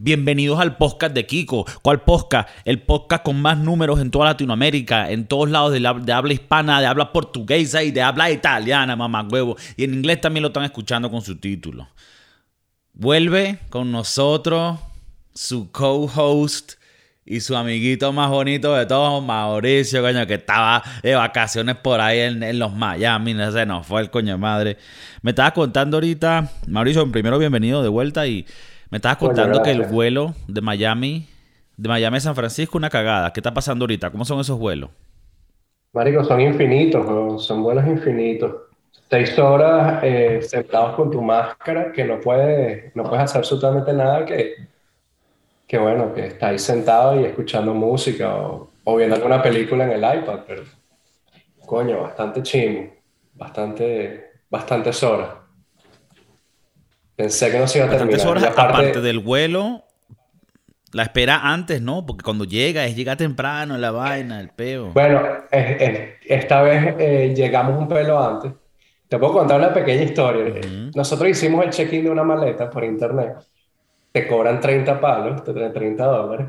Bienvenidos al podcast de Kiko. ¿Cuál podcast? El podcast con más números en toda Latinoamérica, en todos lados de, habla hispana, de habla portuguesa y de habla italiana, mamá huevo. Y en inglés también lo están escuchando con su título. Vuelve con nosotros su co-host y su amiguito más bonito de todos, Mauricio, coño, que estaba de vacaciones por ahí en, los Miami, no sé, no fue el coño madre. Me estaba contando ahorita, Mauricio, primero bienvenido de vuelta y me estabas contando que el vuelo de Miami, de Miami a San Francisco, una cagada. ¿Qué está pasando ahorita? ¿Cómo son esos vuelos? Marico, son infinitos, son vuelos infinitos. Seis horas eh, sentados con tu máscara, que no puedes, no puedes hacer absolutamente nada, que, que bueno, que estás ahí sentado y escuchando música o, o viendo alguna película en el iPad, pero coño, bastante chimo, bastante, bastantes horas. Pensé que no se iba a terminar. horas, aparte del vuelo, la espera antes, ¿no? Porque cuando llega, es llega temprano, la vaina, el peo. Bueno, esta vez eh, llegamos un pelo antes. Te puedo contar una pequeña historia. Nosotros hicimos el check-in de una maleta por internet. Te cobran 30 palos, te traen 30 dólares.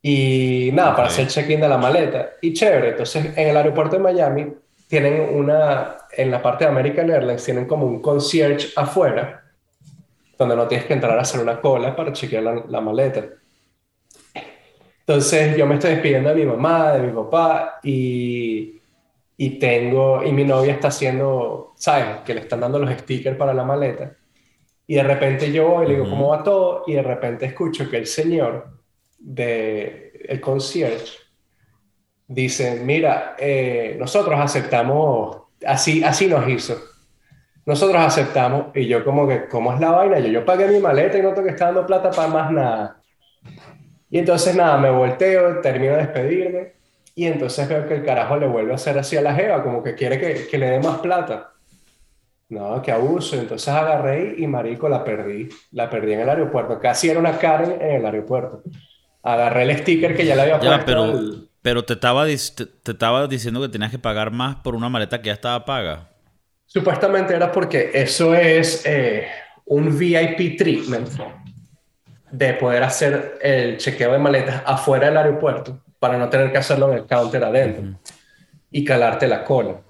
Y nada, para hacer el check-in de la maleta. Y chévere. Entonces, en el aeropuerto de Miami tienen una, en la parte de American Airlines, tienen como un concierge afuera donde no tienes que entrar a hacer una cola para chequear la, maleta. Entonces yo me estoy despidiendo de mi mamá, de mi papá y, y tengo, y mi novia está haciendo, ¿sabes? Que le están dando los stickers para la maleta. Y de repente yo voy y le digo, ¿cómo va todo? Y de repente escucho que el señor de el concierge dice, mira, eh, nosotros aceptamos, así, así nos hizo nosotros aceptamos y yo como que, ¿cómo es la vaina? Yo, yo pagué mi maleta y no tengo que estar dando plata para más nada. Y entonces nada, me volteo, termino de despedirme y entonces veo que el carajo le vuelve a hacer así a la jeva, como que quiere que, que le dé más plata. No, que abuso. Entonces agarré y marico la perdí. La perdí en el aeropuerto. Casi era una Karen en el aeropuerto. Agarré el sticker que ya le había puesto. pero, pero te estaba, te, te estaba diciendo que tenías que pagar más por una maleta que ya estaba paga. Supuestamente era porque eso es eh, un VIP treatment de poder hacer el chequeo de maletas afuera del aeropuerto para no tener que hacerlo en el counter adentro y calarte la cola.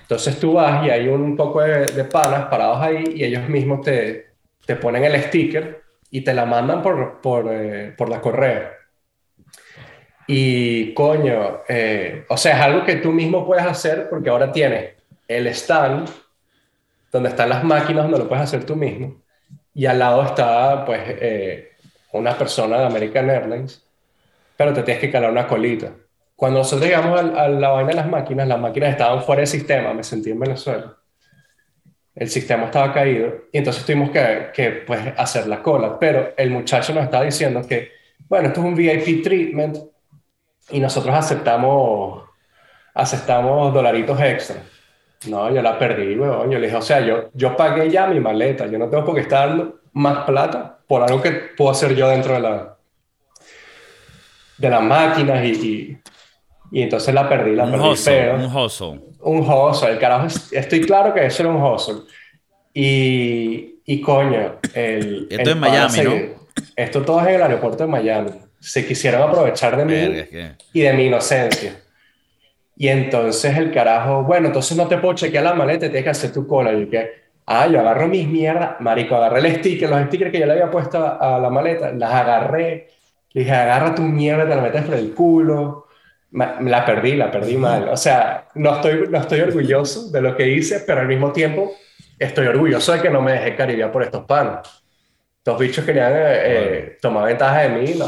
Entonces tú vas y hay un poco de, panas parados ahí y ellos mismos te, te, ponen el sticker y te la mandan por, por, eh, por la correa. Y coño, eh, o sea, es algo que tú mismo puedes hacer porque ahora tienes el stand, donde están las máquinas, donde lo puedes hacer tú mismo, y al lado está, pues, eh, una persona de American Airlines, pero te tienes que calar una colita. Cuando nosotros llegamos a, la vaina de las máquinas, las máquinas estaban fuera del sistema, me sentí en Venezuela. El sistema estaba caído y entonces tuvimos que, que pues, hacer la cola. Pero el muchacho nos estaba diciendo que, bueno, esto es un VIP treatment y nosotros aceptamos, aceptamos dolaritos extra. No, yo la perdí, weón. Yo le dije, o sea, yo, yo pagué ya mi maleta. Yo no tengo por qué estar dando más plata por algo que puedo hacer yo dentro de la de las máquinas y, y, entonces la perdí, la un perdí hustle, Un hustle. Un hustle, el carajo. Estoy claro que eso era un hustle. Y, y coño, el... Esto es Miami, ¿no? Esto todo es en el aeropuerto de Miami. Se quisieron aprovechar de mí y de mi inocencia. Y entonces el carajo, bueno, entonces no te puedo chequear la maleta, tienes que hacer tu cola. Y que, ah, yo agarro mis mierdas, marico, agarré el sticker, los stickers que yo le había puesto a, la maleta, las agarré, le dije, agarra tu mierda, te la metes por el culo. la perdí, la perdí mal. O sea, no estoy, no estoy orgulloso de lo que hice, pero al mismo tiempo estoy orgulloso de que no me dejé caribear por estos panos. Estos bichos querían eh, eh, tomar ventaja de mí, no,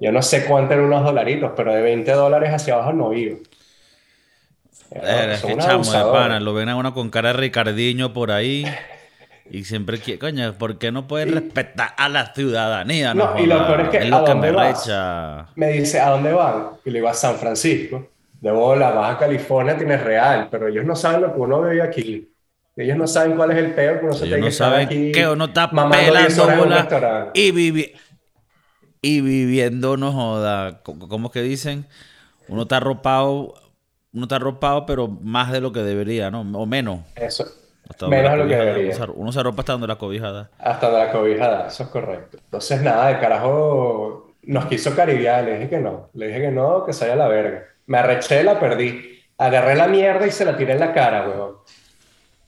yo no sé cuánto eran unos dolaritos, pero de 20 dólares hacia abajo no iba. Eh, es chamo de pana, lo ven a uno con cara de Ricardiño por ahí. Y siempre, coño, ¿por qué no puedes respetar a la ciudadanía? No, y lo peor es que, ¿a dónde me Me dice, ¿a dónde van? Y le digo, a San Francisco. De bola, Baja California tienes real, pero ellos no saben lo que uno vive aquí. Ellos no saben cuál es el peor que uno se ellos no saben que uno está pelando bola y vive y viviendo, no joda, ¿cómo es que dicen? Uno está arropado, uno está arropado, pero más de lo que debería, ¿no? O menos. Eso, Hasta donde Menos de lo que debería. Uno se- Uno se arropa hasta donde la cobija da. Hasta de la cobija da, eso es correcto. Entonces, nada, el carajo nos quiso caribear, le dije que no, le dije que no, que se a la verga. Me arreché, la perdí. Agarré la mierda y se la tiré en la cara, weón.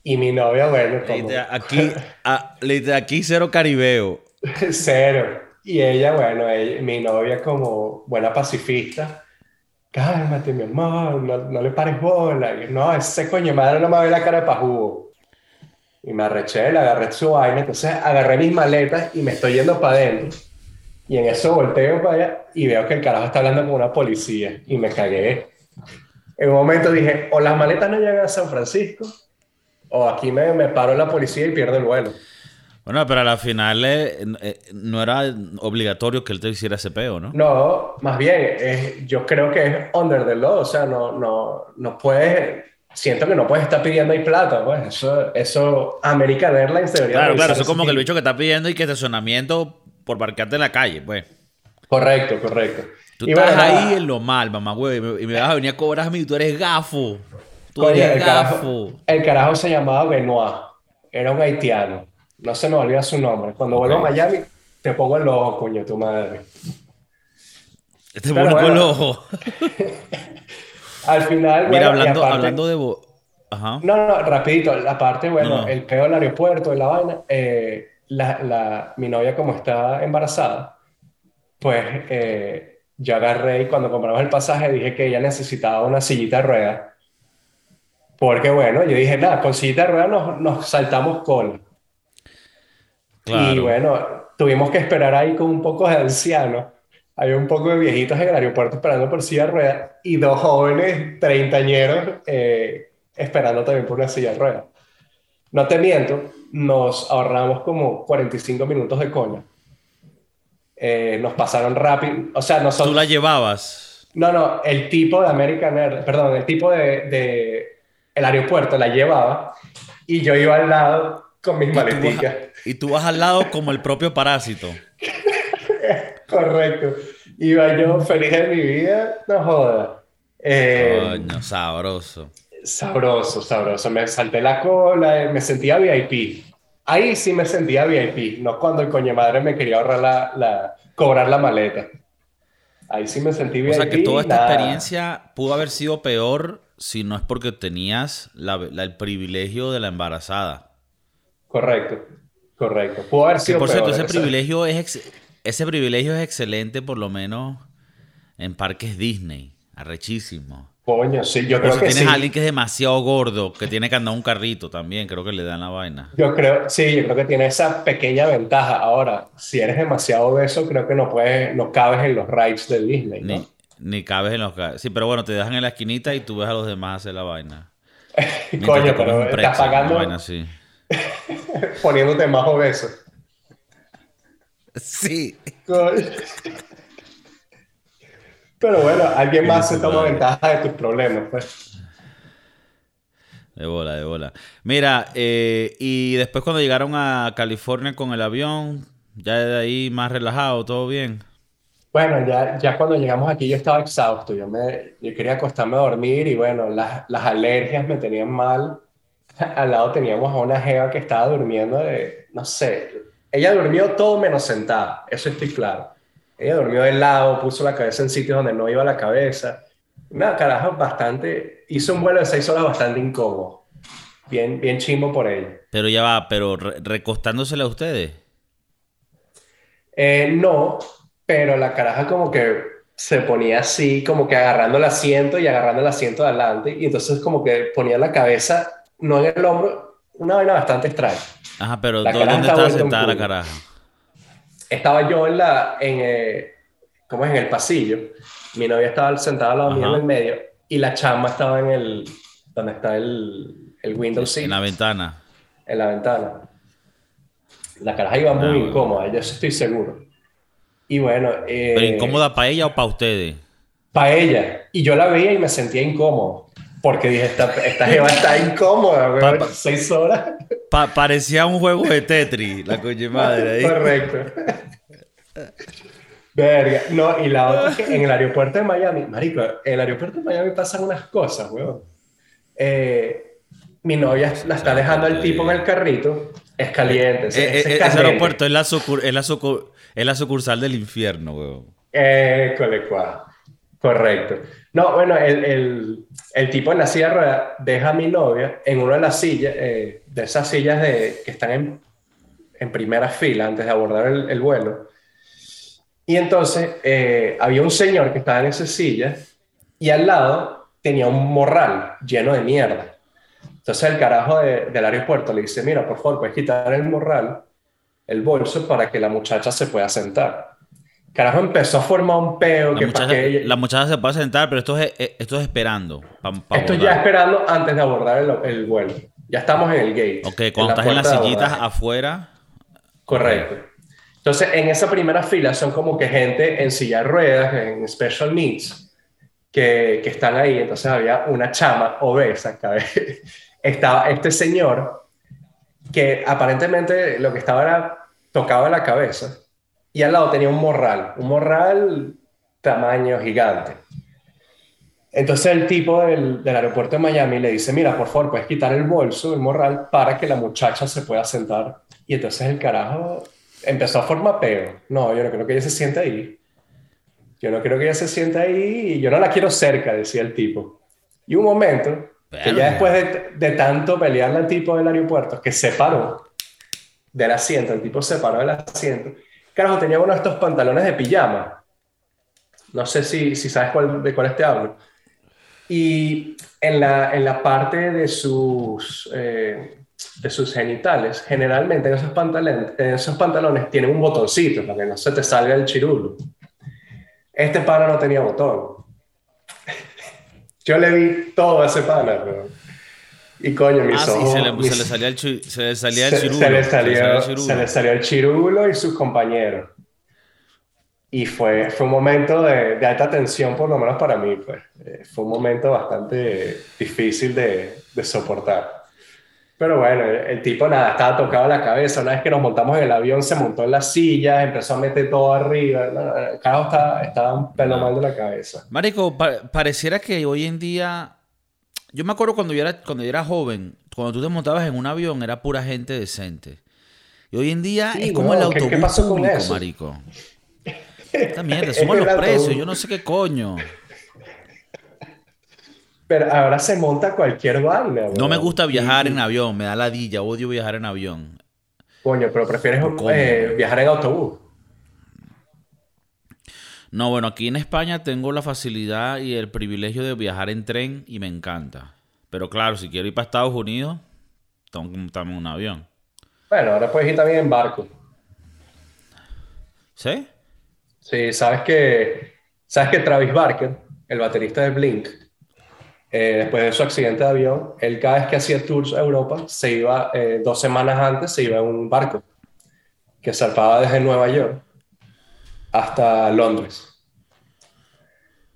Y mi novia, bueno, como Aquí, a- aquí cero caribeo. cero. Y ella, bueno, ella- mi novia como buena pacifista, cálmate, mi amor, no, no le pares bola. Y yo, no, ese coño madre no me ve la cara de pajugo. Y me arreché, le agarré su vaina, entonces agarré mis maletas y me estoy yendo para adentro. Y en eso volteo para allá y veo que el carajo está hablando con una policía y me cagué. En un momento dije, o las maletas no llegan a San Francisco, o aquí me, me paro en la policía y pierdo el vuelo. Bueno, pero a la final eh, eh, no era obligatorio que él te hiciera ese peo, ¿no? No, más bien, yo creo que es under the law, o sea, no, no, no puedes, siento que no puedes estar pidiendo ahí plata, pues, eso, eso, American Airlines debería Claro, claro, eso es como que el bicho que está pidiendo y que estacionamiento por parquearte en la calle, pues. Correcto, correcto. Tú Y estás bueno, nada, ahí en lo mal, mamá, güey, y me- vas a venir a cobrar a mí, tú eres gafo. Tú coño, eres el, carajo, gafo. el carajo se llamaba Benoit, era un haitiano, no se me olvida su nombre, cuando vuelvo a. Miami te pongo el ojo, coño, tu madre. Este Pero bueno los ojos. Al final, Mira, bueno, hablando, aparte- hablando de... Ajá. No, no, rapidito, la parte, bueno, No, no. el peo del aeropuerto, de la vaina, eh, la, la- mi novia como está embarazada, pues eh, yo agarré y cuando compramos el pasaje dije que ella necesitaba una sillita de ruedas, porque bueno, yo dije, nada, con sillita de ruedas nos, nos saltamos cola. Y Claro. bueno, tuvimos que esperar ahí con un poco de ancianos. Había un poco de viejitos en el aeropuerto esperando por silla de ruedas y dos jóvenes treintañeros eh, esperando también por una silla de ruedas. No te miento, nos ahorramos como 45 minutos de cola. Eh, nos pasaron rápido, o sea, Tú nosotros... la llevabas. No, no, el tipo de American Airlines, perdón, el tipo de, de el aeropuerto la llevaba y yo iba al lado con mis Y tú, vas, maleticas. y tú vas al lado como el propio parásito. Correcto. Iba yo feliz de mi vida, no joda. Eh, Coño, sabroso. sabroso, sabroso. Me salté la cola, eh, me sentía VIP. Ahí sí me sentía VIP, no cuando el coño madre me quería ahorrar la, la- cobrar la maleta. Ahí sí me sentí O VIP. sea que toda esta nada. experiencia pudo haber sido peor si no es porque tenías la- la- el privilegio de la embarazada. Correcto, correcto. Pudo haber Que sido por cierto, ese privilegio es ex- ese privilegio es excelente por lo menos en parques Disney. Arrechísimo. Coño, sí, yo creo si que tienes sí. a alguien que es demasiado gordo, que tiene que andar un carrito también, creo que le dan la vaina. Yo creo, sí, yo creo que tiene esa pequeña ventaja. Ahora, si eres demasiado obeso, creo que no puedes, no cabes en los rides de Disney, ¿no? Ni, ni cabes en los Sí, pero bueno, te dejan en la esquinita y tú ves a los demás hacer la vaina. Coño, pero estás pagando vaina. poniéndote más obeso. Sí. Pero bueno, alguien más se toma ventaja de tus problemas, pues. De bola, de bola. Mira, eh, y después cuando llegaron a California con el avión, ya de ahí más relajado, todo bien. Bueno, ya, ya cuando llegamos aquí yo estaba exhausto, yo, me, yo quería acostarme a dormir y bueno, las, las alergias me tenían mal. Al lado teníamos a una jeva que estaba durmiendo de, no sé, ella durmió todo menos sentada, eso estoy claro. Ella durmió de lado, puso la cabeza en sitios donde no iba la cabeza. Nada, carajo, bastante, hizo un vuelo de seis horas bastante incómodo. Bien, bien chimbo por ella. Pero ya va, pero re- recostándosele a ustedes. Eh, no, pero la caraja como que se ponía así, como que agarrando el asiento y agarrando el asiento de adelante, y entonces como que ponía la cabeza, no en el hombro, una vaina bastante extraña. Ajá, pero La ¿dó- caraja ¿dónde estaba sentada la caraja? Estaba yo en la, en, eh, ¿cómo es? En el pasillo, mi novia estaba sentada al lado mío en el medio, y la chama estaba en el, donde está el, el window seat, En la ventana. en la ventana. La caraja iba muy Ah, bueno. incómoda, yo estoy seguro. Y bueno, eh, ¿Pero incómoda para ella o para ustedes? para ella. Y yo la veía y me sentía incómodo. Porque dije, esta, esta jeva está incómoda, weón. Pa- pa- Seis horas. Pa- parecía un juego de Tetris, la coño madre ahí. Correcto. Verga. No, y la otra es que en el aeropuerto de Miami, marico, en el aeropuerto de Miami pasan unas cosas, weón. Eh, mi novia la está dejando al tipo en el carrito, es caliente. ese- Eh, eh, ese es ese caliente. aeropuerto es la, sucur- es, la sucur- es la sucursal del infierno, weón. École, cuá. Correcto. No, bueno, el, el- tipo en la silla de ruedas deja a mi novia en una de las sillas, eh, de esas sillas de, que están en, en primera fila antes de abordar el, el vuelo. Y entonces eh, había un señor que estaba en esa silla y al lado tenía un morral lleno de mierda. Entonces el carajo de- del aeropuerto le dice, mira, por favor, puedes quitar el morral, el bolso, para que la muchacha se pueda sentar. Carajo empezó a formar un peo La que muchacha, que ella- la muchacha se puede sentar, pero esto es, eh, esto es esperando. pa- pa Esto ya abordar. esperando antes de abordar el, el vuelo. Ya estamos en el gate. Ok, cuando estás en las sillitas afuera. Correcto. Entonces, en esa primera fila son como que gente en silla de ruedas, en special needs, que, que están ahí. Entonces había una chama obesa, cabe. Estaba este señor que aparentemente lo que estaba era tocado en la cabeza y al lado tenía un morral, un morral tamaño gigante. Entonces el tipo del, del aeropuerto de Miami le dice, mira, por favor, puedes quitar el bolso, el morral, para que la muchacha se pueda sentar. Y entonces el carajo empezó a formar peo. No, yo no creo que ella se sienta ahí. Yo no creo que ella se sienta ahí y yo no la quiero cerca, decía el tipo. Y un momento, que Verga. ya después de, de tanto pelearle al tipo del aeropuerto, que se paró del asiento, el tipo se paró del asiento. Carajo, tenía uno de estos pantalones de pijama. No sé si, si sabes cuál, de cuál te hablo. Y en la, en la parte de sus, eh, de sus genitales, generalmente en esos, pantalones, en esos pantalones tienen un botoncito para que no se te salga el chirulo. Este pana no tenía botón. Yo le vi todo a ese pana, pero... Y coño, mis Ah, sí, ojos... se le, mis- se le salía el, chi- se le salía el se, chirulo. se le salió, se le salió el chirulo y sus compañeros. Y fue, fue un momento de, de alta tensión, por lo menos para mí. Pues. Eh, fue un momento bastante difícil de, de soportar. Pero bueno, el, el tipo nada, estaba tocado la cabeza. Una vez que nos montamos en el avión, se montó en las sillas, empezó a meter todo arriba. El carajo estaba, estaba un pelo mal de la cabeza. Marico, pa- pareciera que hoy en día. Yo me acuerdo cuando yo, era, cuando yo era joven, cuando tú te montabas en un avión, era pura gente decente. Y hoy en día Sí, es como el weón, ¿qué- autobús qué pasó con público, eso? marico. Esta mierda, el los precios, yo no sé qué coño. Pero ahora se monta cualquier vaina. No me gusta viajar en avión, me da ladilla, odio viajar en avión. Coño, pero prefieres eh, viajar en autobús. No, bueno, aquí en España tengo la facilidad y el privilegio de viajar en tren y me encanta. Pero claro, si quiero ir para Estados Unidos, tengo que montarme en un avión. Bueno, ahora puedes ir también en barco. ¿Sí? Sí, sabes que, sabes que Travis Barker, el baterista de Blink, eh, después de su accidente de avión, él cada vez que hacía tours a Europa, se iba, eh, dos semanas antes, se iba en un barco que zarpaba desde Nueva York hasta Londres.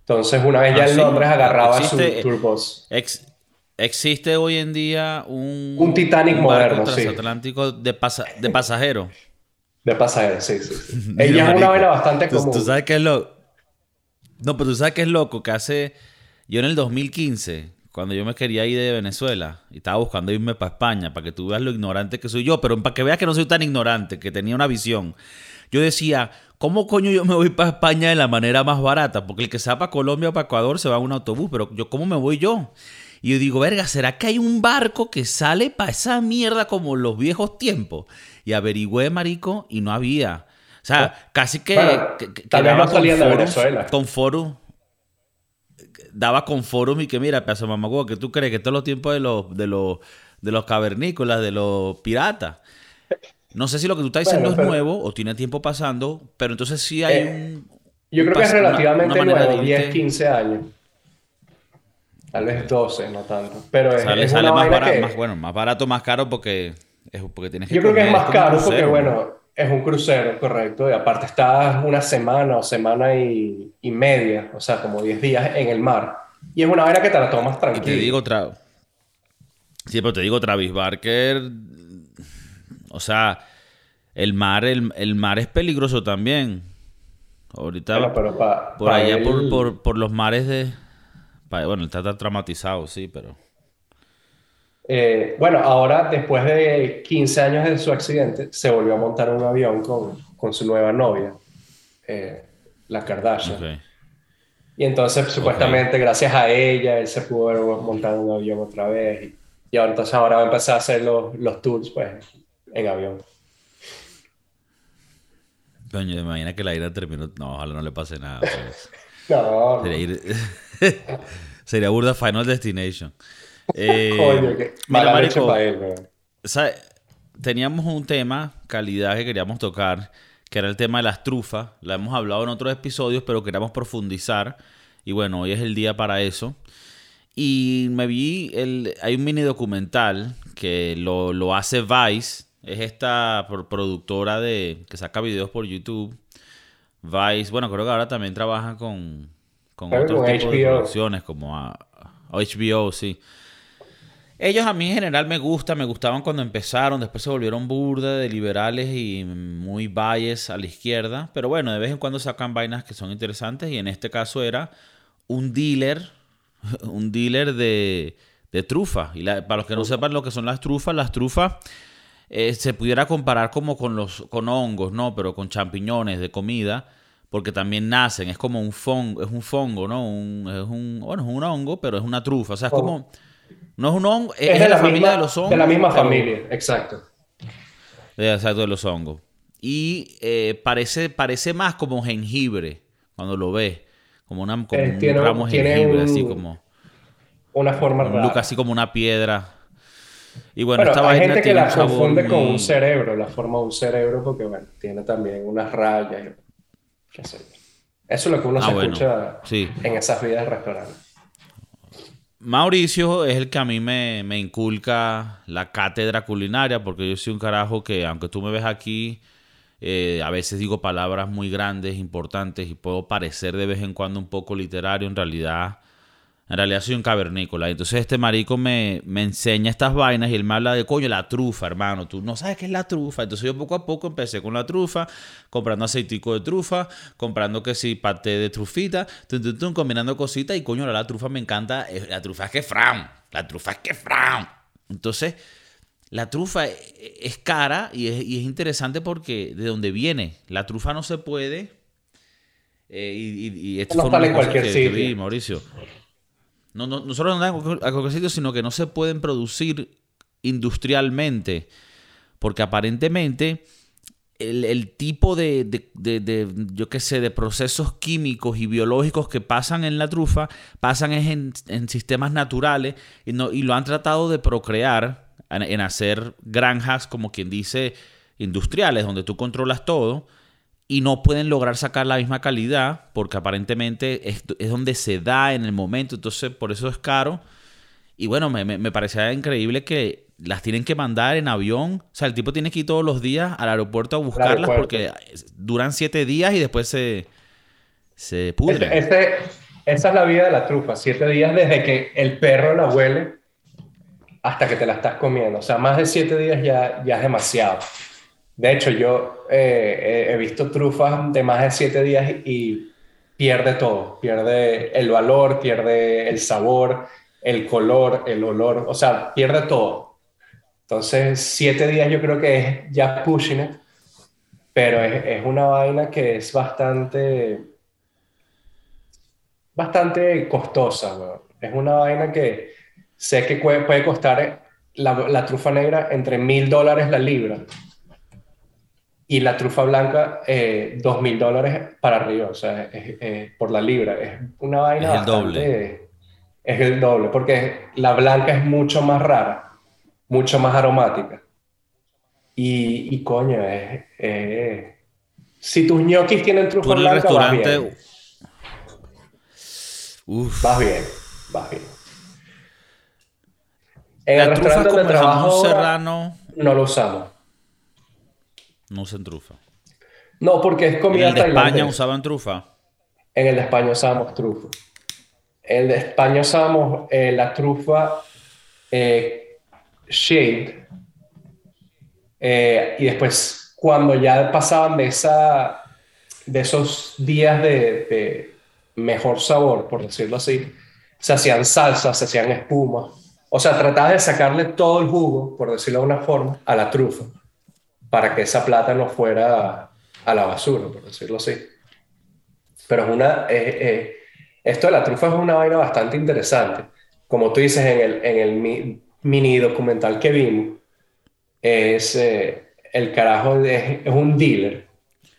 Entonces, una vez ya Ah, en sí. Londres agarraba Existe- su tour bus. Ex- existe hoy en día un, Un Titanic barco moderno, sí. transatlántico de, pasa- de pasajeros. De pasajeros, sí, sí. sí. Ella es una vaina bastante tú, común. tú sabes qué es lo... No, pero tú sabes qué es loco, que hace... Yo en el 2015, cuando yo me quería ir de Venezuela, y estaba buscando irme para España, para que tú veas lo ignorante que soy yo, pero para que veas que no soy tan ignorante, que tenía una visión. Yo decía, ¿cómo coño yo me voy para España de la manera más barata? Porque el que sea para Colombia o para Ecuador se va en un autobús, pero yo, ¿cómo me voy yo? Y yo digo, verga, ¿será que hay un barco que sale para esa mierda como los viejos tiempos? Y averigüé, marico, y no había. O sea, casi que, Bueno, que- que tal vez daba no salían de Venezuela. Con foros. Daba con foros y que mira, de mamagüey, que tú crees que todos los tiempos de los, de los, de los cavernícolas, de los piratas. No sé si lo que tú estás diciendo Bueno, es nuevo o tiene tiempo pasando, pero entonces sí hay Eh, un. Yo creo que es una- relativamente una nuevo, 10, irte- 15 años. Tal vez 12, no tanto. Pero es, Sale, es sale una más barato, que- más, bueno, más barato, más caro porque, es, porque tienes que Yo creo que es más caro porque, bueno, es un crucero, correcto. Y aparte estás una semana o semana y, y media, o sea, como 10 días en el mar. Y es una vaina que te la tomas Y tranquilo. te digo otra. Sí, pero te digo, Travis Barker. O sea, el mar, el, el mar es peligroso también. Ahorita, Bueno, pero pa- por pa allá, él- por, por, por los mares de. pa- bueno, está tan traumatizado, sí, pero. Eh, bueno, ahora, después de 15 años de su accidente, se volvió a montar un avión con, con su nueva novia, eh, la Kardashian. Y entonces, supuestamente, gracias a ella, él se pudo montar un avión otra vez. Y, ahora, entonces ahora va a empezar a hacer los, los tours, pues, en avión. Coño, imagina que la ira terminó. No, ojalá no le pase nada. Pues. no. Sería, burda Final Destination. Eh, Coño, que mira, Marico, para él, teníamos un tema, calidad, que queríamos tocar, que era el tema de las trufas. La hemos hablado en otros episodios, pero queríamos profundizar. Y bueno, hoy es el día para eso. Y me vi, el, hay un mini documental que lo, lo hace Vice es esta productora de que saca videos por YouTube. Vice, bueno, creo que ahora también trabaja con, con otros tipos de producciones como a, HBO, sí. Ellos a mí en general me gustan, me gustaban cuando empezaron, después se volvieron burda de liberales y muy bias a la izquierda, pero bueno, de vez en cuando sacan vainas que son interesantes y en este caso era un dealer, un dealer de, de trufa. Y para los que no sepan lo que son las trufas, las trufas eh, se pudiera comparar como con los con hongos, ¿no? Pero con champiñones de comida, porque también nacen, es como un fongo, es un fongo, ¿no? Un, es un, bueno, es un hongo, pero es una trufa, o sea, es como, no es un hongo, es, de la, familia de los hongos. De la misma familia, exacto. Exacto, de los hongos. Y eh, parece, parece más como jengibre cuando lo ves, como, una, como eh, un ramo de jengibre, así como... Una forma un look así como una piedra. Y bueno, esta hay gente que la confunde con un cerebro, la forma de un cerebro, porque bueno, tiene también unas rayas. Qué sé Eso es lo que uno ah, se escucha en esas vidas de restaurante. Mauricio es el que a mí me, me, inculca la cátedra culinaria, porque yo soy un carajo que, aunque tú me ves aquí, eh, a veces digo palabras muy grandes, importantes, y puedo parecer de vez en cuando un poco literario, en realidad en realidad soy un cavernícola. Entonces este marico me, me, enseña estas vainas y él me habla de, coño, la trufa, hermano. Tú no sabes qué es la trufa. Entonces yo poco a poco empecé con la trufa, comprando aceitico de trufa, comprando que sí, paté de trufita, combinando cositas y coño, la, trufa me encanta. La trufa es que fram. La trufa es que fram. Entonces, la trufa es cara y es, interesante porque de dónde viene. La trufa no se puede... Eh, y, esto no en cualquier sitio. Mauricio no, no, no solo no dan a sino que no se pueden producir industrialmente. Porque aparentemente el, tipo de, yo qué sé, de procesos químicos y biológicos que pasan en la trufa, pasan en, en sistemas naturales y, no, y lo han tratado de procrear en hacer granjas, como quien dice, industriales, donde tú controlas todo y no pueden lograr sacar la misma calidad porque aparentemente es, donde se da en el momento, entonces por eso es caro. Y bueno, me, me, parecía increíble que las tienen que mandar en avión. O sea, el tipo tiene que ir todos los días al aeropuerto a buscarlas porque duran siete días y después se, se pudren. esa es la vida de la trufa, siete días desde que el perro la huele hasta que te la estás comiendo. O sea, más de siete días ya, ya es demasiado. De hecho, yo eh, he visto trufas de más de siete días y pierde todo. Pierde el valor, pierde el sabor, el color, el olor. O sea, pierde todo. Entonces, siete días yo creo que es ya pushing. Pero es, una vaina que es bastante. bastante costosa, Es una vaina que sé que puede, costar la trufa negra entre mil dólares la libra y la trufa blanca, eh, dos mil dólares para arriba, o sea, por la libra. Es una vaina. Es el doble. Es el doble, porque la blanca es mucho más rara, mucho más aromática. Y, y coño, es. si tus ñoquis tienen trufa blanca, restaurante... vas bien. Uf. Vas bien, vas bien. En la el restaurante donde trabajo serrano... no lo usamos. No usan trufa. No, porque es comida ¿En el de España usaban trufa? En el de España usábamos trufa. En el de España usábamos eh, la trufa eh, shade. Eh, y después, cuando ya pasaban de, esa, de esos días de, mejor sabor, por decirlo así, se hacían salsas, se hacían espuma. O sea, tratabas de sacarle todo el jugo, por decirlo de una forma, a la trufa, para que esa plata no fuera a la basura, por decirlo así. Pero es una, esto de la trufa es una vaina bastante interesante. Como tú dices en el, en el mini documental que vimos, es eh, el carajo, es, es un dealer.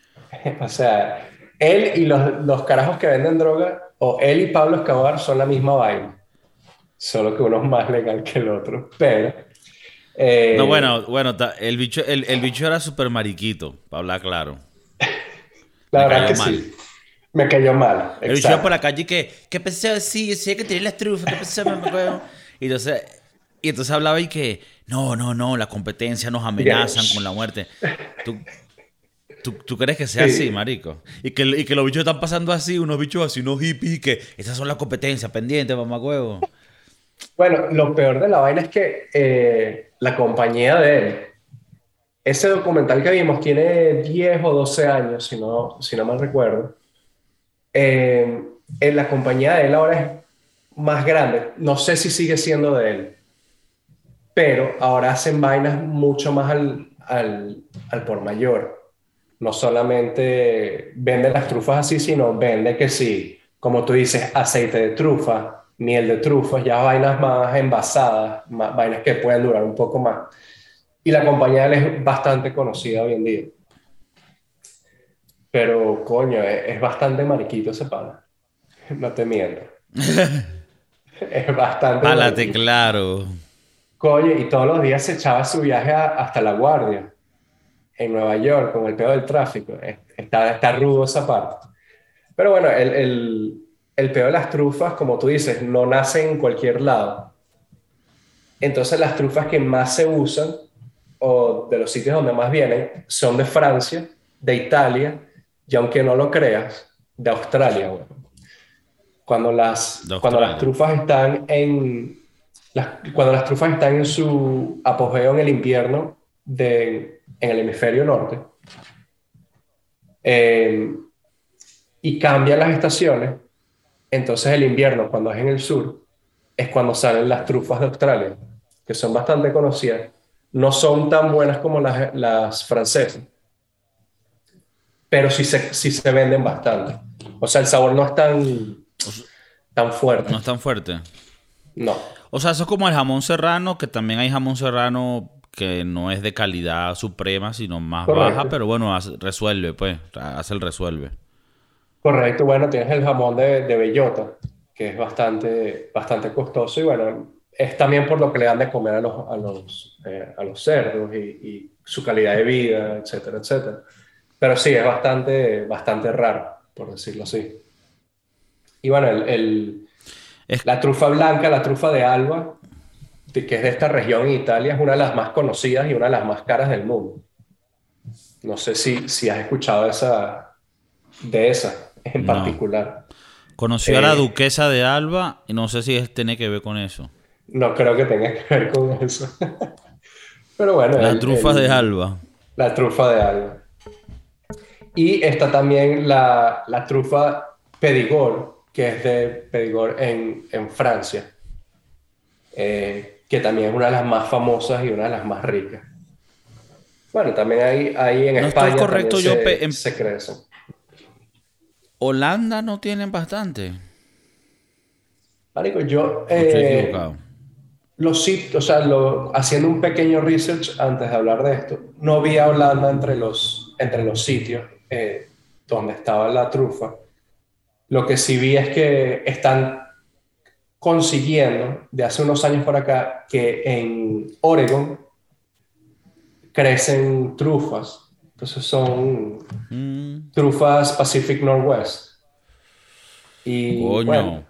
o sea, él y los, los carajos que venden droga, o él y Pablo Escobar son la misma vaina. Solo que uno es más legal que el otro. Pero. Eh, no, bueno, bueno, el bicho, el, el bicho era súper mariquito, para hablar claro. la verdad que sí. Me cayó mal. El bicho iba por la calle que, ¿qué pensé? Sí, sí, hay que tener la estrufa, ¿qué pensé? y entonces, y entonces hablaba y que, no, no, no, la competencia nos amenazan con la muerte. ¿Tú, tú, crees que sea así, marico? Y que, y que los bichos están pasando así, unos bichos así, unos hippies, y que esas son las competencias pendientes, mamá huevo. Bueno, lo peor de la vaina es que eh, la compañía de él, ese documental que vimos tiene 10 o 12 años, si no, si no mal recuerdo. Eh, en la compañía de él ahora es más grande. No sé si sigue siendo de él, pero ahora hacen vainas mucho más al, al, al por mayor. No solamente vende las trufas así, sino vende que sí, como tú dices, aceite de trufa, miel de trufas, ya vainas más envasadas, más, vainas que pueden durar un poco más. Y la compañía es bastante conocida hoy en día. Pero, coño, es, bastante mariquito ese pana. No te miento. es bastante. Pálate claro. Coño, y todos los días se echaba su viaje hasta La Guardia, en Nueva York, con el peor del tráfico. Está, está rudo esa parte. Pero bueno, el, el, el peor de las trufas, como tú dices, no nacen en cualquier lado. Entonces las trufas que más se usan, o de los sitios donde más vienen, son de Francia, de Italia, y aunque no lo creas, de Australia. Cuando, las, cuando las trufas están en... cuando las trufas están en su apogeo en el invierno de, en el hemisferio norte, eh, y cambian las estaciones, entonces el invierno, cuando es en el sur, es cuando salen las trufas de Australia, que son bastante conocidas. No son tan buenas como las, las francesas, pero sí se, sí se venden bastante. O sea, el sabor no es tan, tan fuerte. No es tan fuerte. No. O sea, eso es como el jamón serrano, que también hay jamón serrano que no es de calidad suprema, sino más baja, pero bueno, resuelve, pues, hace el resuelve. Correcto, bueno, tienes el jamón de, de bellota, que es bastante, bastante costoso y bueno, es también por lo que le dan de comer a los, a los, eh, a los cerdos y, su calidad de vida, etcétera, etcétera. Pero sí, es bastante, bastante raro, por decirlo así. Y bueno, el, el la trufa blanca, la trufa de Alba, que es de esta región en Italia, es una de las más conocidas y una de las más caras del mundo. No sé si, si has escuchado esa, de esa en particular. Conoció a la eh, duquesa de Alba y no sé si tiene que ver con eso. No creo que tenga que ver con eso. Pero bueno. La trufa de Alba. La trufa de Alba. Y está también la, la trufa Pedigor, que es de Pedigor en, en Francia, eh, que también es una de las más famosas y una de las más ricas. Bueno, también hay, hay en España correcto, yo se, se crecen. Holanda no tienen bastante. Marico, yo. Eh, los o sea, haciendo un pequeño research antes de hablar de esto, no vi a Holanda entre los, entre los sitios eh, donde estaba la trufa. Lo que sí vi es que están consiguiendo, de hace unos años por acá, que en Oregon crecen trufas entonces son mm. trufas Pacific Northwest. Y, Bueno,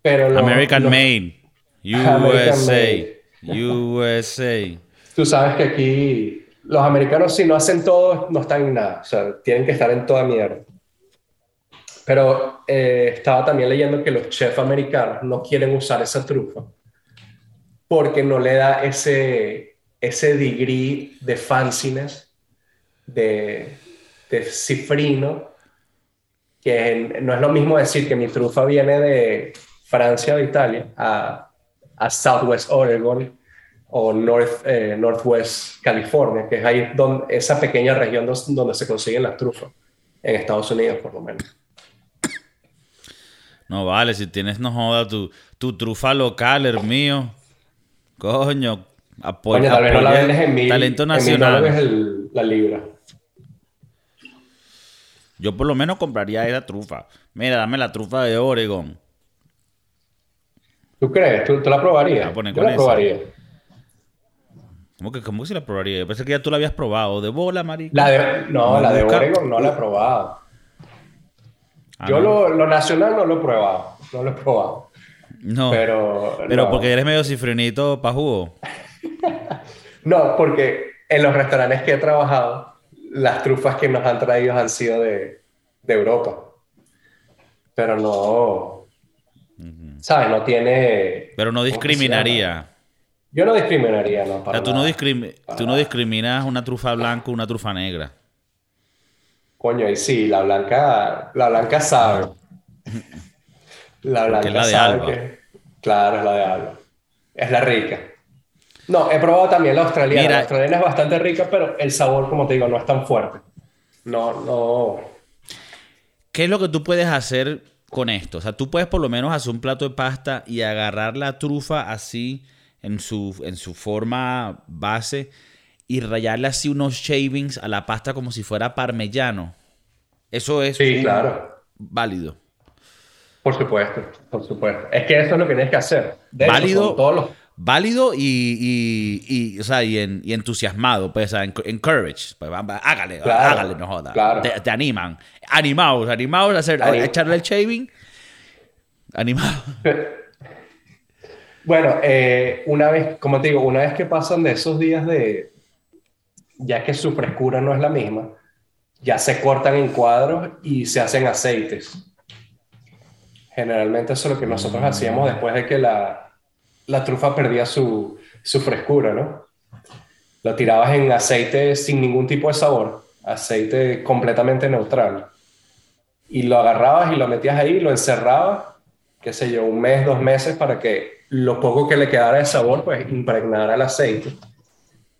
pero American Made. USA. USA. Tú sabes que aquí los americanos si no hacen todo, no están en nada. O sea, tienen que estar en toda mierda. Pero eh, estaba también leyendo que los chefs americanos no quieren usar esa trufa porque no le da ese, ese degree de fanciness de, cifrino, que no es lo mismo decir que mi trufa viene de Francia o de Italia, a, a Southwest Oregon o North, eh, Northwest California, que es ahí donde, esa pequeña región donde se consiguen las trufas, en Estados Unidos por lo menos. No vale, si tienes, no joda, tu, tu trufa local, el mío. Coño, apoya. Coño, tal vez no la vendes en mil. Talento nacional. En el, la libra. Yo por lo menos compraría esa trufa. Mira, dame la trufa de Oregon. ¿Tú crees? ¿Tú, la probarías? Yo la probaría. ¿Cómo que, ¿Cómo que se la probaría? Yo pensé que ya tú la habías probado. ¿De bola, marico? La de, no, la de Oregon no la he probado. Ah, Yo lo, lo, nacional no lo he probado. No lo he probado. No. Pero, pero porque eres medio cifrinito para jugo. no, porque en los restaurantes que he trabajado, las trufas que nos han traído han sido de, de Europa. Pero no. ¿Sabes? No tiene. Pero no discriminaría. Yo no discriminaría, no. Para o sea, tú, no, tú no discriminas una trufa blanca o una trufa negra. Coño, y sí, la blanca, la blanca sabe. La blanca es la de sabe que. Claro, es la de alba. Es la rica. No, he probado también la australiana. la australiana es bastante rica, pero el sabor, como te digo, no es tan fuerte. No, no. ¿Qué es lo que tú puedes hacer con esto? O sea, tú puedes por lo menos hacer un plato de pasta y agarrar la trufa así en su, en su forma base y rayarle así unos shavings a la pasta como si fuera parmellano. Eso es sí, claro. válido. Por supuesto, por supuesto. Es que eso es lo que tienes que hacer. válido, válido y, y, o sea, y, entusiasmado, pues, en, encourage. Pues, hágale, hágale, no joda. Te, animan. Animados, animados a, hacer, a echarle el shaving. Animados. Bueno, eh, una vez, como te digo, una vez que pasan de esos días de, ya que su frescura no es la misma, ya se cortan en cuadros y se hacen aceites. Generalmente eso es lo que nosotros hacíamos después de que la, la trufa perdía su, su frescura, ¿no? Lo tirabas en aceite sin ningún tipo de sabor, aceite completamente neutral. Y lo agarrabas y lo metías ahí, lo encerrabas, qué sé yo, un mes, dos meses para que lo poco que le quedara de sabor, pues impregnara el aceite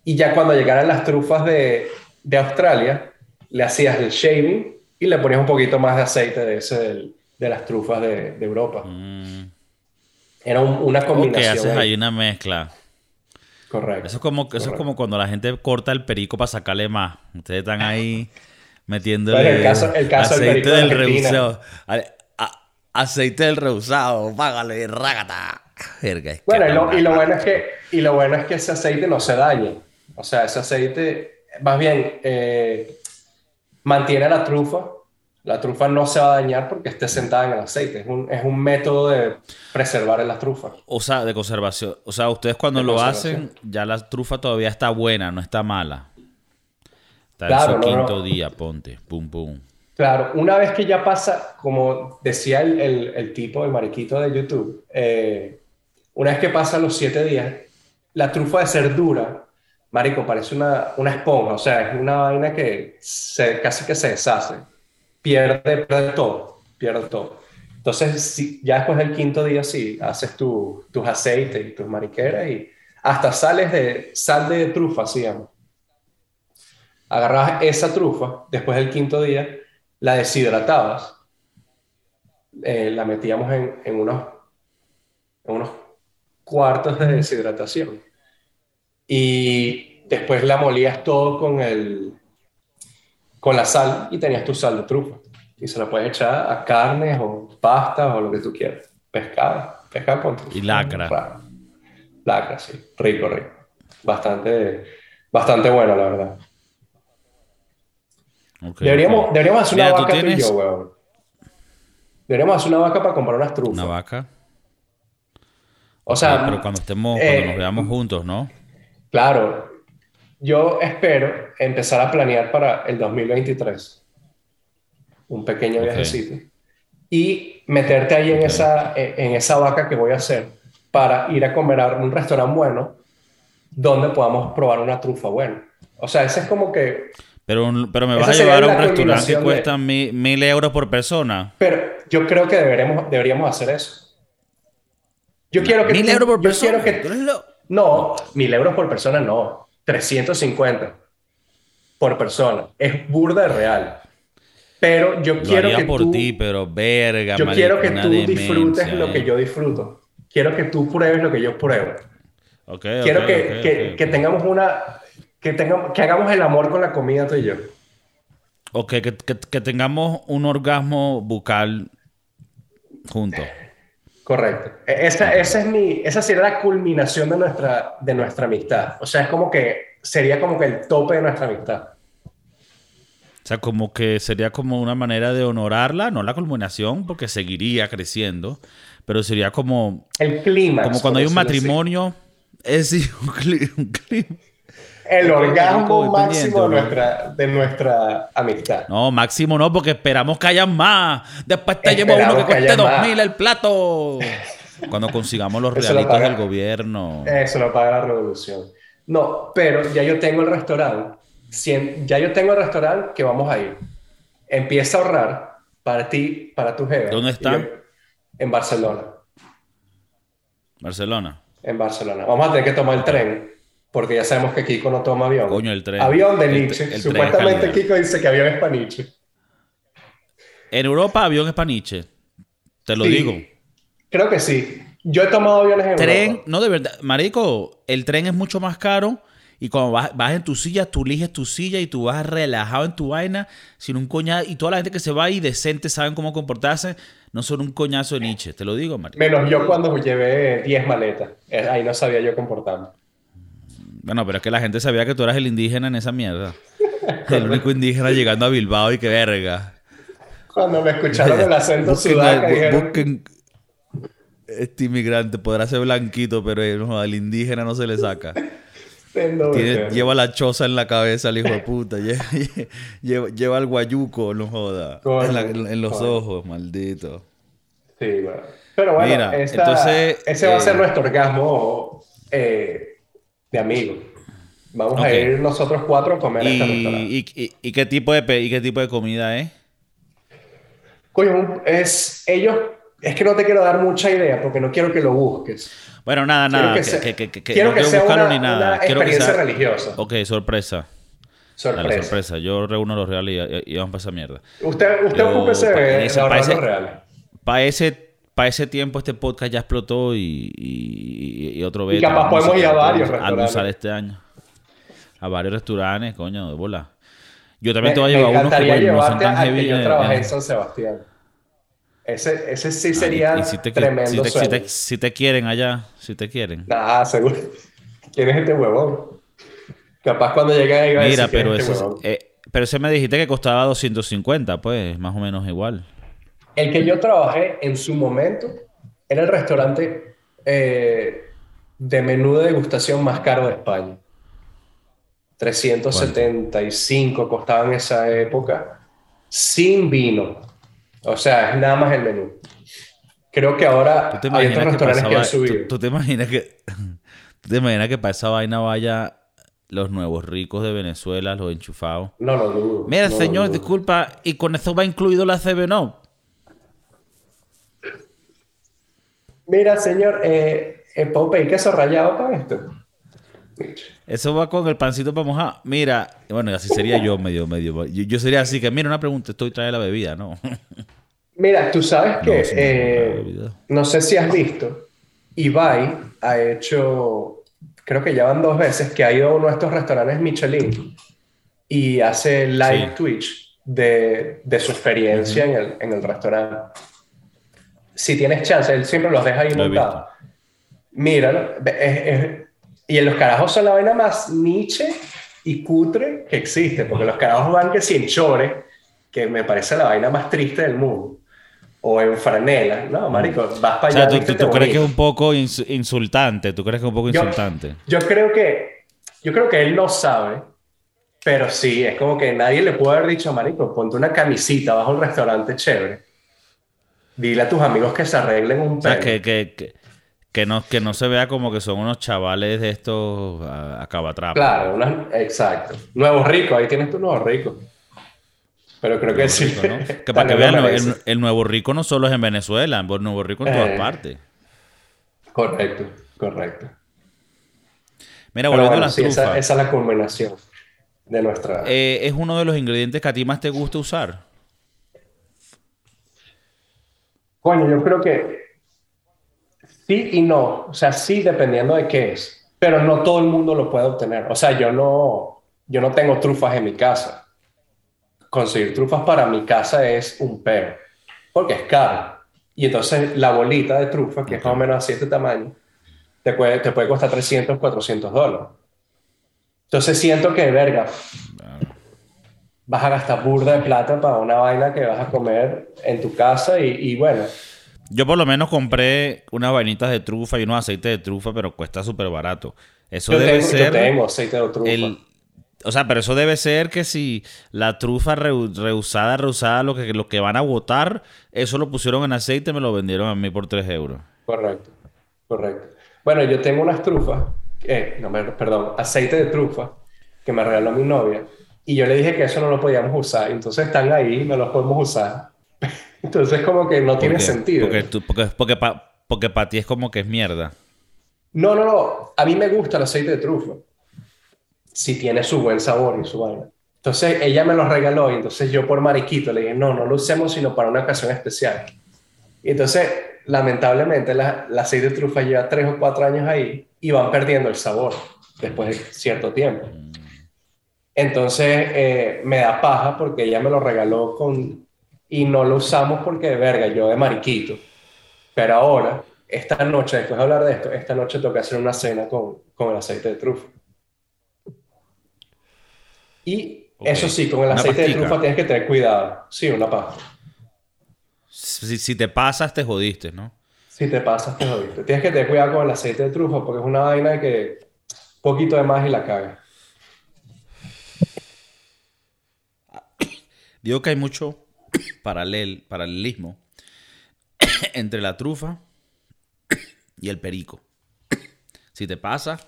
y ya cuando llegaran las trufas de, de Australia, le hacías el shaving y le ponías un poquito más de aceite de, ese, de las trufas de, Europa. Mm. Era una combinación. Que haces ahí una mezcla. Correcto. Eso es, como, eso es como cuando la gente corta el perico para sacarle más. Ustedes están ahí metiéndole el caso, el caso aceite del, del aceite del rehusado, págale, rágata. bueno, y lo, bueno es que, y lo bueno es que ese aceite no se daña. O sea, ese aceite, más bien, eh, mantiene la trufa. La trufa no se va a dañar porque esté sentada en el aceite. Es un, es un método de preservar la trufa. O sea, de conservación. O sea, ustedes cuando lo hacen, ya la trufa todavía está buena, no está mala. Está en su quinto día, ponte. Pum, pum. Claro, una vez que ya pasa, como decía el, el, tipo, el mariquito de YouTube, eh, una vez que pasan los siete días, la trufa de ser dura marico, parece una, una esponja, o sea, es una vaina que se, casi que se deshace, pierde, pierde todo, pierde todo. Entonces, si, ya después del quinto día, sí, haces tus aceites y tus mariqueras y hasta sales de sal de trufa, sí, Agarrabas esa trufa, después del quinto día, la deshidratabas, eh, la metíamos en, en, unos, en unos cuartos de deshidratación. Y después la molías todo con, el, con la sal y tenías tu sal de trufa. Y se la puedes echar a carnes o pastas o lo que tú quieras. Pescado, pescado con trufa. Y lacra. Lacra, sí. Rico, rico. Bastante, bastante bueno, la verdad. deberíamos, deberíamos hacer una vaca tú y yo, weón. Deberíamos hacer una vaca para comprar unas trufas. ¿Una vaca? O sea... pero cuando estemos, cuando nos eh, veamos juntos, ¿no? Claro, yo espero empezar a planear para el 2023 un pequeño viajecito y meterte ahí en, esa, en esa vaca que voy a hacer para ir a comer a un restaurante bueno donde podamos probar una trufa buena. O sea, ese es como que... Pero, pero me vas a llevar a un restaurante que cuesta mil, euros por persona. Pero yo creo que deberemos, deberíamos hacer eso. Yo quiero que Mil tú- euros por persona. que- No, mil euros por persona no. 350 por persona. Es burda de real. Pero yo Lo quiero haría que por tú, ti, pero verga, yo marico, quiero que tú disfrutes demencia, lo que eh. yo disfruto. Quiero que tú pruebes lo que yo pruebo. Ok, quiero que, que, tengamos una que tengamos que hagamos el amor con la comida tú y yo. Ok, que- que tengamos un orgasmo bucal juntos. Correcto. E- Esa, esa es mi, esa sería la culminación de nuestra, de nuestra amistad. O sea, es como que sería como que el tope de nuestra amistad. O sea, como que sería como una manera de honorarla, no la culminación, porque seguiría creciendo, pero sería como, El clima. como cuando hay un matrimonio. Es un clima. El orgasmo máximo de nuestra, de nuestra amistad. No, máximo no, porque esperamos que haya más. Después te llevo uno que que cueste dos mil el plato. Cuando consigamos los realitos del gobierno. Eso lo paga la revolución. No, pero ya yo tengo el restaurante. Ya yo tengo el restaurante que vamos a ir. Empieza a ahorrar para ti, para tu jefe. ¿Dónde está? En Barcelona. Barcelona. En Barcelona. Vamos a tener que tomar el tren, porque ya sabemos que Kiko no toma avión. Coño, el tren. Avión de Nietzsche. Supuestamente. Kiko dice que avión es para Nietzsche. En Europa, avión es paniche. Te lo Sí, digo. Creo que sí. Yo he tomado aviones en Tren, Europa. no de verdad. Marico, el tren es mucho más caro. Y cuando vas, vas en tu silla, tú eliges tu silla y tú vas relajado en tu vaina, sin un coñazo. Y toda la gente que se va ahí decente saben cómo comportarse. No son un coñazo de Nietzsche, te lo digo, marico. Menos yo cuando llevé 10 maletas. Eh, Ahí no sabía yo comportarme. Bueno, pero es que la gente sabía que tú eras el indígena en esa mierda. El único indígena llegando a Bilbao y que verga. Cuando me escucharon el acento sudaca, dijeron, busquen- Este inmigrante podrá ser blanquito, pero eh, no, al indígena no se le saca. "Tendo Tiene- ustedes". lleva la choza en la cabeza el hijo de puta. Lleva, lleva, lleva el guayuco, no joda. Coño, En, la- en los coño. ojos, maldito. Sí, bueno. Pero bueno, Mira, esta- entonces, ese va a ser eh, nuestro orgasmo eh, de amigos. Vamos a ir nosotros cuatro a comer a este ¿Y, restaurante. y, y- y qué tipo de, y qué tipo de comida es? Coño, es ellos. Es que no te quiero dar mucha idea porque no quiero que lo busques. Bueno, nada, Quiero nada. que Que, sea- que- que- que- quiero no que sea buscarlo una- ni nada. una Quiero que experiencia sea- religiosa. Ok, sorpresa. Sorpresa. Dale, sorpresa. Yo reúno los reales y, y vamos para esa mierda. Usted, usted Yo, de, ese- reales. Para ese, pa' ese tiempo este podcast ya explotó y, y, y otro Y beta. capaz podemos ir a varios restaurantes. este año. A varios restaurantes, coño, de bola. Yo también Me, te voy a me llevar unos que encantaría coño, no llevarte tan al heavy. que yo trabajé en San Sebastián. Ese, ese sí Ah, y- sería y si te, tremendo si te, si sueño. te- si te quieren allá, si te quieren. Nah, seguro. ¿Quién es este huevón? Capaz cuando llegue a Mira, decir, ¿quién pero es este ese, eh, pero ese me dijiste que costaba 250, pues, más o menos igual. El que yo trabajé en su momento era el restaurante eh, de menú de degustación más caro de España. 375 costaba en esa época, sin vino. O sea, es nada más el menú. Creo que ahora ¿Tú te hay otros que, restaurantes que han subido. tú, tú te imaginas que tú te imaginas que para esa vaina vaya los nuevos ricos de Venezuela, los enchufados? No lo dudo. Mira, no señor, disculpa, y con eso va incluido la CB no. Mira, señor, eh, eh, ¿puedo pedir queso rallado para esto? Eso va con el pancito para mojar. Mira, bueno, así sería yo medio, medio. Yo, yo sería así que, mira, una pregunta, estoy trae la bebida, ¿no? Mira, tú sabes que, No, sí, eh, no, sé si has visto, Ibai ha hecho, creo que ya van dos veces que ha ido a uno de estos restaurantes Michelin y hace live Sí. Twitch de, de su experiencia en, el, en el restaurante. Si tienes chance, él siempre los deja ahí Lo montados. Mira, y en los carajos son la vaina más niche y cutre que existe, porque los carajos van que si en chore, que me parece la vaina más triste del mundo, o en franela, no, marico, vas para O sea, allá. ¿tú, tú- tú crees que es un poco ins- insultante? ¿Tú crees que es un poco Yo- insultante? Yo creo que, yo creo que él no sabe, pero sí, es como que nadie le puede haber dicho, marico, ponte una camisita bajo un restaurante chévere. Dile a tus amigos que se arreglen un O sea, pelo. que, que, que, que no, que no se vea como que son unos chavales de estos a, acabatrapas. Claro, una- exacto. Nuevo rico, ahí tienes tu nuevo rico. Pero creo que sí. Rico, ¿no? Que para que vean, el, nuevo rico no solo es en Venezuela, el nuevo rico en todas Eh. partes. Correcto, correcto. Mira, volviendo a las sí, trufas. esa, esa, es la combinación de nuestra... Eh, ¿Es uno de los ingredientes que a ti más te gusta usar? Coño, yo creo que sí y no. O sea, sí dependiendo de qué es. Pero no todo el mundo lo puede obtener. O sea, yo no, yo no tengo trufas en mi casa. Conseguir trufas para mi casa es un peo. Porque es caro. Y entonces la bolita de trufa, que es más o menos así este tamaño, te puede, te puede costar 300, 400 dólares. Entonces siento que, verga, vas a gastar burda de plata para una vaina que vas a comer en tu casa y, y bueno. Yo por lo menos compré unas vainitas de trufa y unos aceites de trufa, pero cuesta súper barato. Eso yo debe tengo, ser... Yo tengo aceite de trufa. El, o sea, pero eso debe ser que si la trufa re, reusada, reusada, lo que, lo que van a botar, eso lo pusieron en aceite y me lo vendieron a mí por 3 euros. Correcto, correcto. Bueno, yo tengo unas trufas, eh, no, perdón, aceite de trufa que me regaló mi novia y yo le dije que eso no lo podíamos usar, entonces están ahí, no los podemos usar. Entonces como que no tiene sentido. Porque, tú, porque, porque para porque pa ti es como que es mierda. No, no, no. A mí me gusta el aceite de trufa. Si tiene su buen sabor y su vaina. Entonces ella me lo regaló y entonces yo por mariquito le dije, no, no lo usemos sino para una ocasión especial. Y entonces, lamentablemente, la, la aceite de trufa lleva tres o cuatro años ahí y van perdiendo el sabor después de cierto tiempo. Entonces eh, me da paja porque ella me lo regaló con... y no lo usamos porque, verga, yo de mariquito. Pero ahora, esta noche, después de hablar de esto, esta noche toca hacer una cena con, con el aceite de trufa. Y okay. eso sí, con el aceite de trufa tienes que tener cuidado. Sí, una pasta. Si, si, te pasas, te jodiste, ¿no? Si te pasas, te jodiste. Tienes que tener cuidado con el aceite de trufa porque es una vaina que poquito de más y la caga. Digo que hay mucho paralel, paralelismo entre la trufa y el perico. Si te pasa,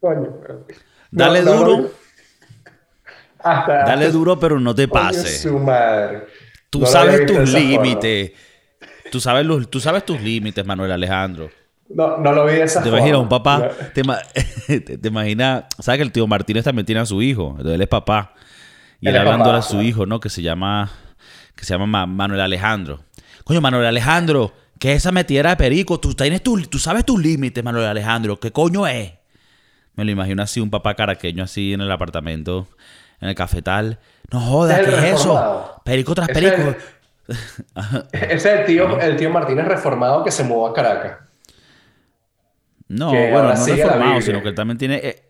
Coño, dale no, duro. No, hasta, dale hasta, duro, pero no te pase. Su madre. Tú sabes tus límites. Tú sabes, los, tú sabes tus límites, Manuel Alejandro. No, no lo vi de esa Te imaginas un papá, te, te, te, imaginas, sabes que el tío Martínez también tiene a su hijo, entonces él es papá. Y él, él hablando a su hijo, ¿no? Que se llama, que se llama Manuel Alejandro. Coño, Manuel Alejandro, ¿qué es esa metida de perico? Tú, tienes tu, tú sabes tus límites, Manuel Alejandro. ¿Qué coño es? Me lo imagino así, un papá caraqueño así en el apartamento, en el cafetal. No jodas, ¿qué es eso? Perico tras perico. Ese es el tío, el tío Martínez reformado que se mudó a Caracas. No, bueno, no reformado, sino que él también tiene... Eh,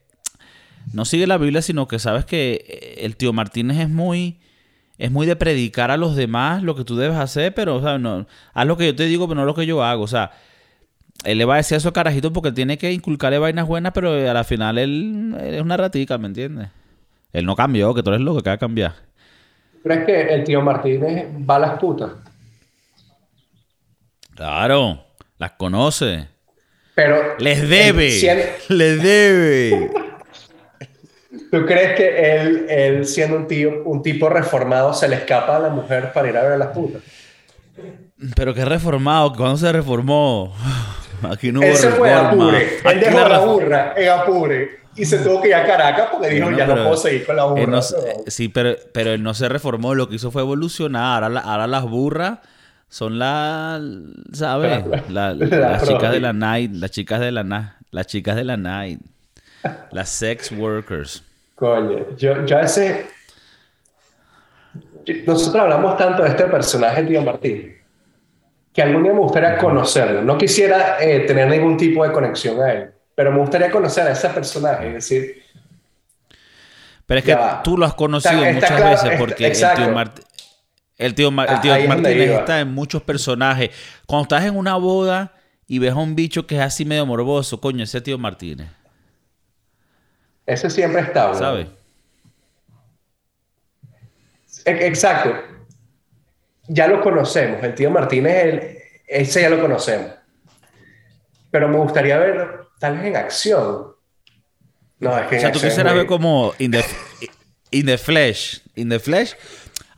no sigue la Biblia, sino que sabes que el tío Martínez es muy... Es muy de predicar a los demás lo que tú debes hacer, pero, o sea, no, haz lo que yo te digo, pero no lo que yo hago. O sea, él le va a decir a esos carajitos porque tiene que inculcarle vainas buenas, pero a la final él, él es una ratica, ¿me entiendes? Él no cambió, que tú eres lo que acaba de cambiar. ¿Crees que el tío Martínez va a las putas? Claro, las conoce. Pero les debe. Les debe. ¿Tú crees que él, él, siendo un tío, un tipo reformado, se le escapa a la mujer para ir a ver a las putas? Pero qué reformado, ¿cuándo se reformó? Aquí no hubo él se fue a Apure. Él dejó la burra en Apure y se tuvo que ir a Caracas porque dijo, ya no puedo seguir con la burra. no se- sí, pero, pero él no se reformó, lo que hizo fue evolucionar. Ahora las burras son las, ¿sabes? La- la las chicas de la night, las chicas de la night, las chicas de la night, las sex workers. Coño, yo, yo a ese... Nosotros hablamos tanto de este personaje, tío Martín, que algún día me gustaría conocerlo. No quisiera eh, tener ningún tipo de conexión a él, pero me gustaría conocer a ese personaje. Es decir, Pero es que Ya tú lo has conocido Está- está muchas claro, veces está- porque el tío, Mart- el tío, Ma- el Ah, tío Martínez está en muchos personajes. Cuando estás en una boda y ves a un bicho que es así medio morboso, coño, ese tío Martínez, ese siempre está. ¿no? ¿sabes? E- Exacto. Ya lo conocemos. El tío Martínez, ese ya lo conocemos. Pero me gustaría ver tal vez en acción. No, es que O sea, tú quisieras muy- ver como in the, in the flesh. In the flesh.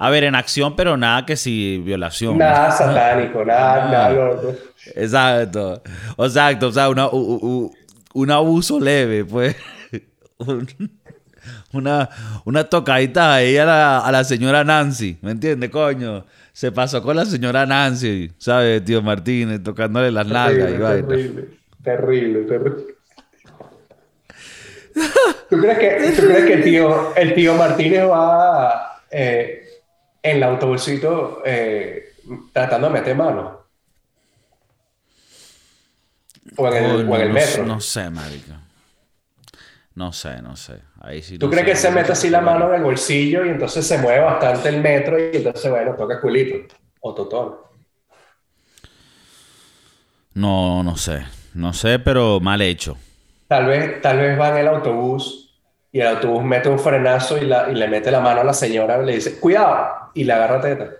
A ver, en acción, pero nada que si violación. Nada satánico, nada, nada loco. Exacto. Exacto. O sea, una- u- u- un abuso leve, pues. Un- una, una tocadita ahí a la, a la señora Nancy. ¿Me entiendes, coño? Se pasó con la señora Nancy, ¿sabes, tío Martínez? Tocándole las nalgas y Terrible, vaina. terrible, terrible, terrible. ¿Tú crees que, tú crees que el, tío, el tío Martínez va eh, en el autobusito eh, tratando de meter mano? O en el, Coño, o en el no, metro. no sé, marica. No sé, no sé. Ahí sí ¿Tú no crees sé. que se mete así la mano en el bolsillo y entonces se mueve bastante el metro y entonces, bueno, toca culito? O totón. No, no sé. No sé, pero mal hecho. Tal vez, tal vez va en el autobús y el autobús mete un frenazo y, la- y le mete la mano a la señora y le dice, cuidado, y le agarra teta.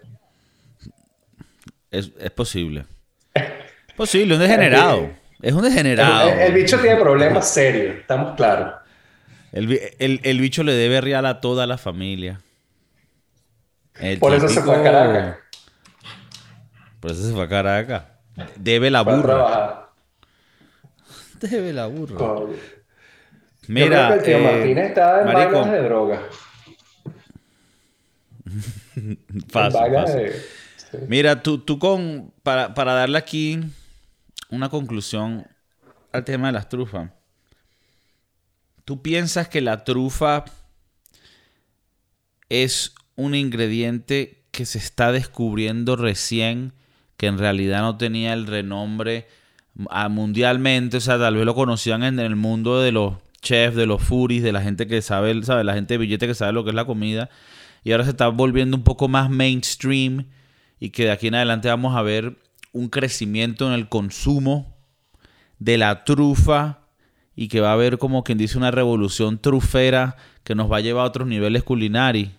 Es, es posible. Posible, un degenerado. Es un degenerado. El, el bicho tiene problemas serios, estamos claros. El, el- el bicho le debe real a toda la familia. El Por eso se fue a Caracas. Por eso se fue a Caracas. Debe la burra. Debe la burra. Mira, Yo creo que el tío eh, Martínez está en marico, de droga. Fácil, fácil. de- sí. Mira, tú, tú con, para, para darle aquí una conclusión al tema de las trufas. ¿Tú piensas que la trufa es un ingrediente que se está descubriendo recién, que en realidad no tenía el renombre ah, mundialmente? O sea, tal vez lo conocían en el mundo de los chefs, de los furis, de la gente que sabe, sabe, la gente de billete que sabe lo que es la comida. Y ahora se está volviendo un poco más mainstream y que de aquí en adelante vamos a ver un crecimiento en el consumo de la trufa y que va a haber como quien dice una revolución trufera que nos va a llevar a otros niveles culinarios.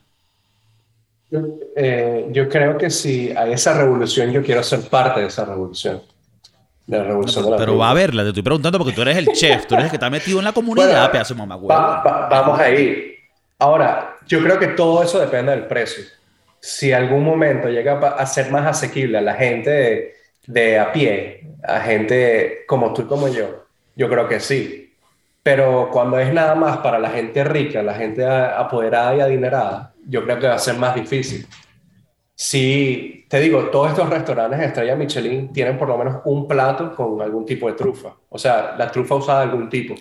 Eh, yo creo que si hay esa revolución, yo quiero ser parte de esa revolución. De la revolución de la Pero va a haberla, te estoy preguntando porque tú eres el chef, tú eres el que está metido en la comunidad, Bueno, pedazo mamagüevo. Va- va- vamos ahí. Ahora, yo creo que todo eso depende del precio. Si algún momento llega a ser más asequible a la gente de, de a pie, a gente como tú y como yo, yo creo que sí. Pero cuando es nada más para la gente rica, la gente apoderada y adinerada, yo creo que va a ser más difícil. Sí, te digo, todos estos restaurantes de estrella Michelin tienen por lo menos un plato con algún tipo de trufa. O sea, la trufa usada de algún tipo.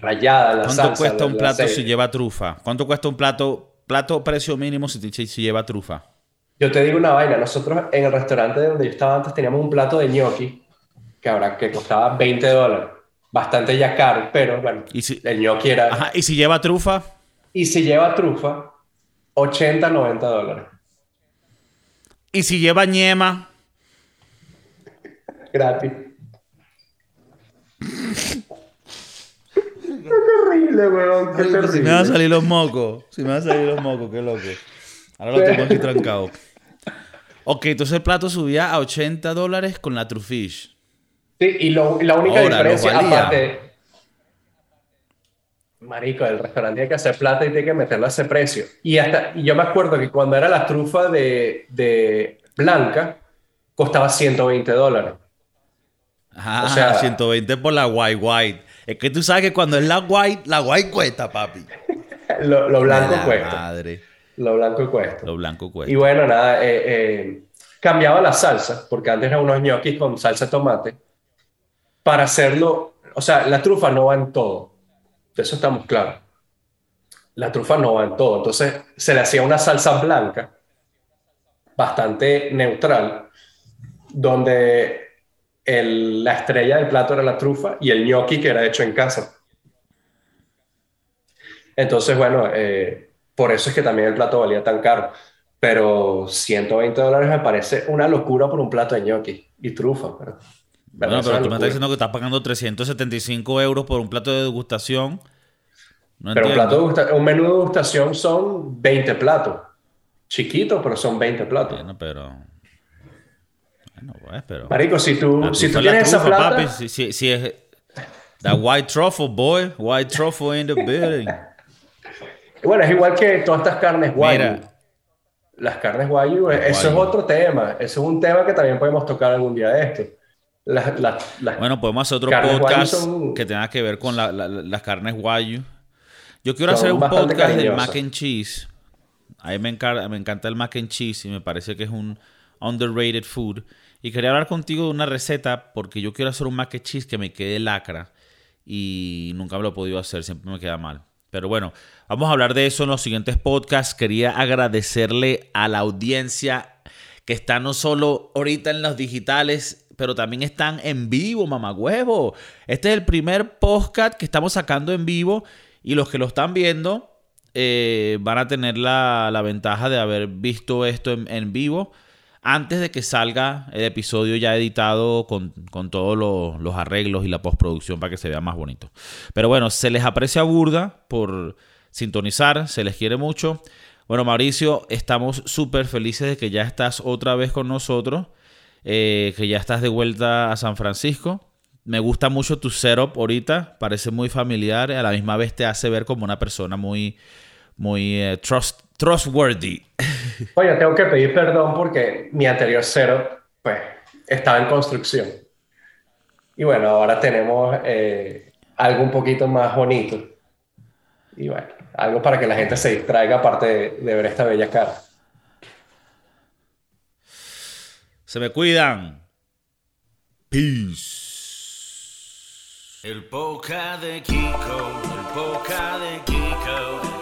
Rayada, la ¿Cuánto salsa. cuesta un plato si lleva trufa? ¿Cuánto cuesta un plato, plato precio mínimo si, si- si lleva trufa? Yo te digo una vaina, nosotros en el restaurante donde yo estaba antes teníamos un plato de gnocchi que ahora que costaba 20 dólares. Bastante ya caro, pero bueno, Y si- el gnocchi era... Ajá, y si lleva trufa, Y si lleva trufa, 80, 90 dólares. Y si lleva ñema, Gratis. Qué terrible, weón. Qué si me van a terrible. salir los mocos, si me van a salir los mocos, qué loco. Ahora lo tengo aquí trancado. Ok, entonces el plato subía a 80 dólares con la trufish. Sí, y lo- la única Ahora, diferencia, aparte... Marico, el restaurante tiene que hacer plata y tiene que meterlo a ese precio. Y, hasta, y yo me acuerdo que cuando era la trufa de, de blanca, costaba 120 dólares. Ah, O sea- 120 por la white white. Es que tú sabes que cuando es la white, la white cuesta, papi. Lo, lo blanco la cuesta. Madre. Lo blanco cuesta. Lo blanco cuesta. Y bueno, nada, eh, eh, cambiaba la salsa, porque antes eran unos ñoquis con salsa de tomate, para hacerlo, o sea, la trufa no va en todo, de eso estamos claros. La trufa no va en todo, entonces se le hacía una salsa blanca, bastante neutral, donde el- la estrella del plato era la trufa y el gnocchi que era hecho en casa. Entonces, bueno, eh, por eso es que también el plato valía tan caro. Pero 120 dólares me parece una locura por un plato de gnocchi y trufa. Bueno, pero tú me estás diciendo que estás pagando 375 euros por un plato de degustación. No Pero un, plato de un menú de degustación son 20 platos. Chiquitos, pero son 20 platos. Bueno, pero. Bueno, pues, pero. Marico, si tú, La si tú trufa tienes esa plata... papi. Si, si- si es. The white truffle, boy. White truffle in the building. Bueno, es igual que todas estas carnes guay. Mira. las carnes guayu, eso es otro tema. Eso es un tema que también podemos tocar algún día de esto. Bueno, podemos hacer otro podcast que tenga que ver con las carnes guayu. Yo quiero hacer un podcast del mac and cheese. A mí me encanta, me encanta el mac and cheese y me parece que es un underrated food. Y quería hablar contigo de una receta porque yo quiero hacer un mac and cheese que me quede lacra y nunca me lo he podido hacer, siempre me queda mal. Pero bueno, vamos a hablar de eso en los siguientes podcasts. Quería agradecerle a la audiencia que está no solo ahorita en los digitales, pero también están en vivo, mamagüevo. Este es el primer podcast que estamos sacando en vivo y los que lo están viendo eh, van a tener la, ventaja de haber visto esto en vivo antes de que salga el episodio ya editado con, todos los, arreglos y la postproducción para que se vea más bonito. Pero bueno, se les aprecia burda por sintonizar, se les quiere mucho. Bueno, Mauricio, estamos súper felices de que ya estás otra vez con nosotros, eh, que ya estás de vuelta a San Francisco. Me gusta mucho tu setup ahorita, parece muy familiar, a la misma vez te hace ver como una persona muy, muy eh, trust, trustworthy. Oye, tengo que pedir perdón porque mi anterior cero, pues, estaba en construcción. Y bueno, ahora tenemos eh, algo un poquito más bonito. Y bueno, algo para que la gente se distraiga aparte de, ver esta bella cara. Se me cuidan. Peace. El poca de Kiko, el poca de Kiko.